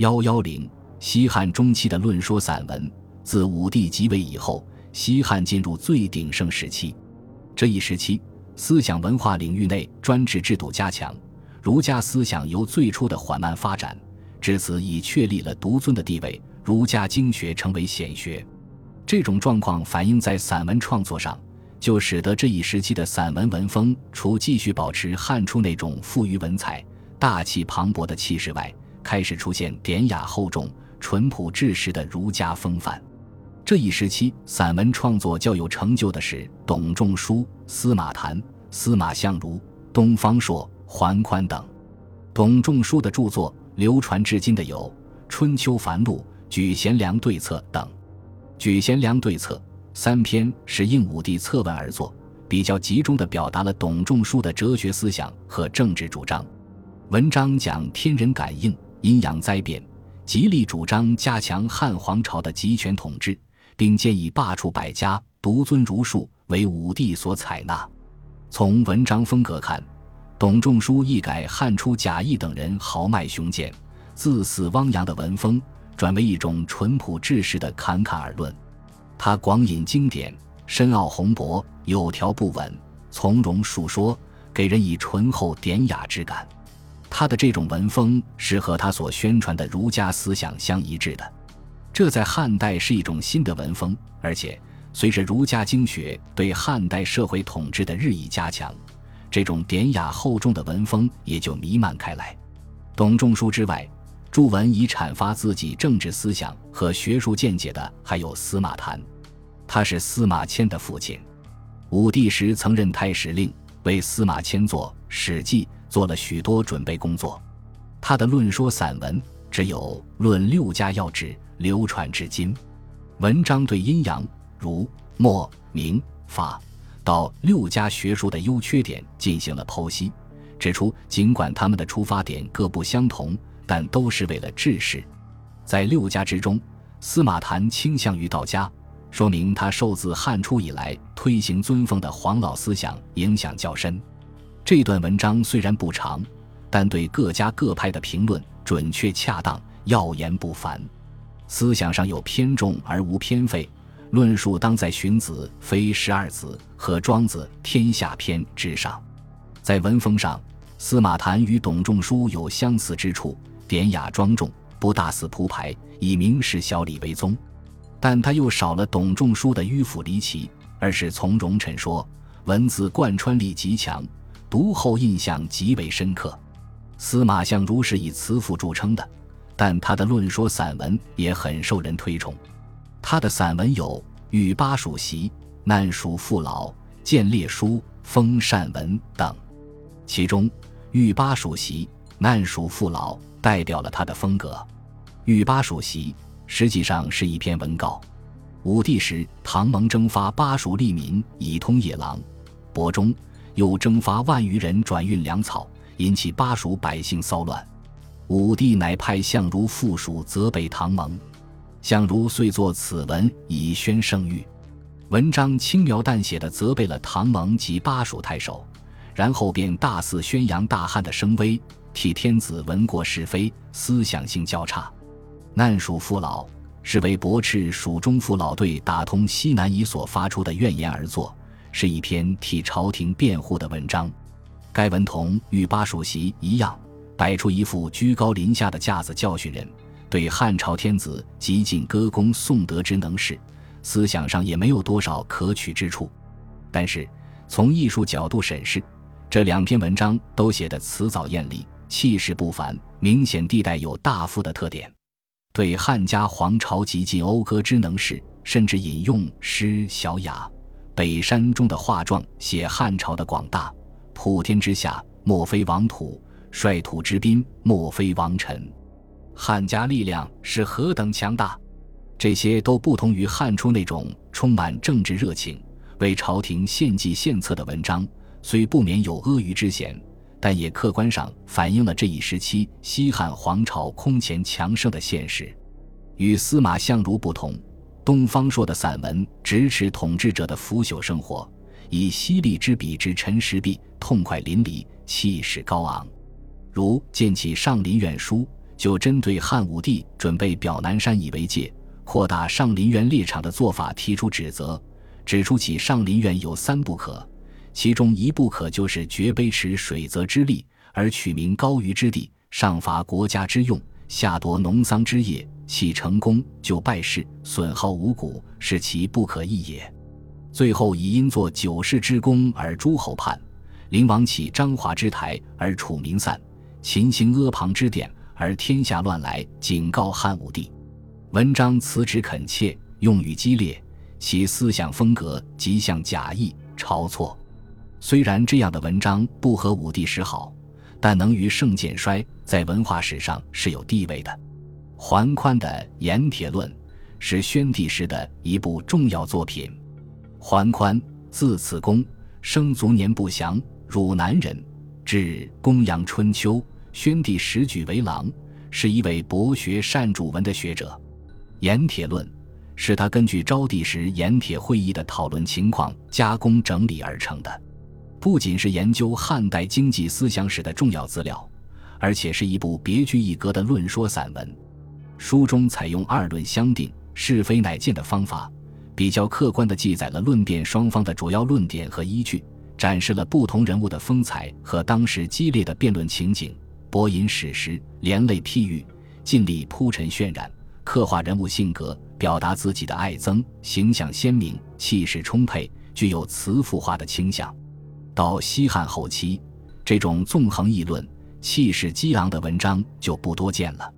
幺幺零，西汉中期的论说散文，自武帝即位以后，西汉进入最鼎盛时期。这一时期，思想文化领域内专制制度加强，儒家思想由最初的缓慢发展，至此已确立了独尊的地位，儒家经学成为显学。这种状况反映在散文创作上，就使得这一时期的散文文风，除继续保持汉初那种富于文采、大气磅礴的气势外，开始出现典雅厚重、淳朴质实的儒家风范。这一时期散文创作较有成就的是董仲舒、司马谈、司马相如、东方朔、桓宽等。董仲舒的著作流传至今的有《春秋繁露》《举贤良对策》等。《举贤良对策》三篇是应武帝策问而作，比较集中地表达了董仲舒的哲学思想和政治主张。文章讲天人感应。阴阳灾变，极力主张加强汉皇朝的集权统治，并建议罢黜百家，独尊儒术，为武帝所采纳。从文章风格看，董仲舒一改汉初贾谊等人豪迈雄健、自肆汪洋的文风，转为一种淳朴质实的侃侃而论。他广引经典，深奥宏博，有条不紊，从容述说，给人以醇厚典雅之感。他的这种文风是和他所宣传的儒家思想相一致的，这在汉代是一种新的文风，而且随着儒家经学对汉代社会统治的日益加强，这种典雅厚重的文风也就弥漫开来。董仲舒之外，著文以阐发自己政治思想和学术见解的还有司马谈，他是司马迁的父亲，武帝时曾任太史令，为司马迁作《史记》。做了许多准备工作，他的论说散文只有《论六家要旨》流传至今。文章对阴阳、儒、墨、明、法、道六家学术的优缺点进行了剖析，指出尽管他们的出发点各不相同，但都是为了治世。在六家之中，司马谈倾向于道家，说明他受自汉初以来推行尊奉的黄老思想影响较深。这段文章虽然不长，但对各家各派的评论准确恰当，要言不凡。思想上有偏重而无偏废，论述当在荀子非十二子和庄子天下篇之上。在文风上，司马谈与董仲舒有相似之处，典雅庄重，不大肆铺排，以明示小理为宗。但他又少了董仲舒的迂腐离奇，而是从容陈说，文字贯穿力极强。读后印象极为深刻，司马相如是以辞赋著称的，但他的论说散文也很受人推崇。他的散文有《与巴蜀习》《难蜀父老》《见列书》《封禅文》等，其中《与巴蜀习》《难蜀父老》代表了他的风格。《与巴蜀习》实际上是一篇文稿，武帝时唐蒙征发巴蜀利民以通夜郎、博中。又征发万余人转运粮草，引起巴蜀百姓骚乱。武帝乃派相如赴蜀责备唐蒙，相如遂作此文以宣圣谕。文章轻描淡写地责备了唐蒙及巴蜀太守，然后便大肆宣扬大汉的声威，替天子闻过是非，思想性较差。难蜀父老是为驳斥蜀中父老队打通西南夷所发出的怨言而作。是一篇替朝廷辩护的文章，该文同《御巴蜀习》一样，摆出一副居高临下的架子教训人，对汉朝天子极尽歌功颂德之能事，思想上也没有多少可取之处。但是从艺术角度审视，这两篇文章都写得辞藻艳丽，气势不凡，明显地带有大夫的特点，对汉家皇朝极尽讴歌之能事，甚至引用诗小雅。北山中的画状写汉朝的广大，普天之下莫非王土，率土之滨莫非王臣。汉家力量是何等强大，这些都不同于汉初那种充满政治热情、为朝廷献计献策的文章。虽不免有阿谀之嫌，但也客观上反映了这一时期西汉皇朝空前强盛的现实。与司马相如不同。东方朔的散文直指统治者的腐朽生活，以犀利之笔之陈实壁，痛快淋漓，气势高昂。如《建起上林苑书》就针对汉武帝准备表南山以为界，扩大上林苑猎场的做法提出指责，指出其上林苑有三不可，其中一不可就是绝卑池水泽之利，而取名高于之地，上伐国家之用，下夺农桑之业，弃成功就败事，损耗五谷，是其不可易也。最后以因作九世之功而诸侯叛，灵王起张华之台而楚民散，秦兴阿房之典。而天下乱来，警告汉武帝。文章辞职恳切，用语激烈，其思想风格极像贾谊、晁错。虽然这样的文章不合武帝时好，但能于盛渐衰，在文化史上是有地位的。桓宽的《盐铁论》是宣帝时的一部重要作品。桓宽，字子公，生卒年不详，汝南人，至公羊春秋。宣帝时举为郎，是一位博学善主文的学者。《盐铁论》是他根据昭帝时盐铁会议的讨论情况加工整理而成的，不仅是研究汉代经济思想史的重要资料，而且是一部别具一格的论说散文。书中采用二论相定、是非乃见的方法，比较客观地记载了论辩双方的主要论点和依据，展示了不同人物的风采和当时激烈的辩论情景。博引史实，连累譬喻，尽力铺陈渲染，刻画人物性格，表达自己的爱憎，形象鲜明，气势充沛，具有词赋化的倾向。到西汉后期，这种纵横议论、气势激昂的文章就不多见了。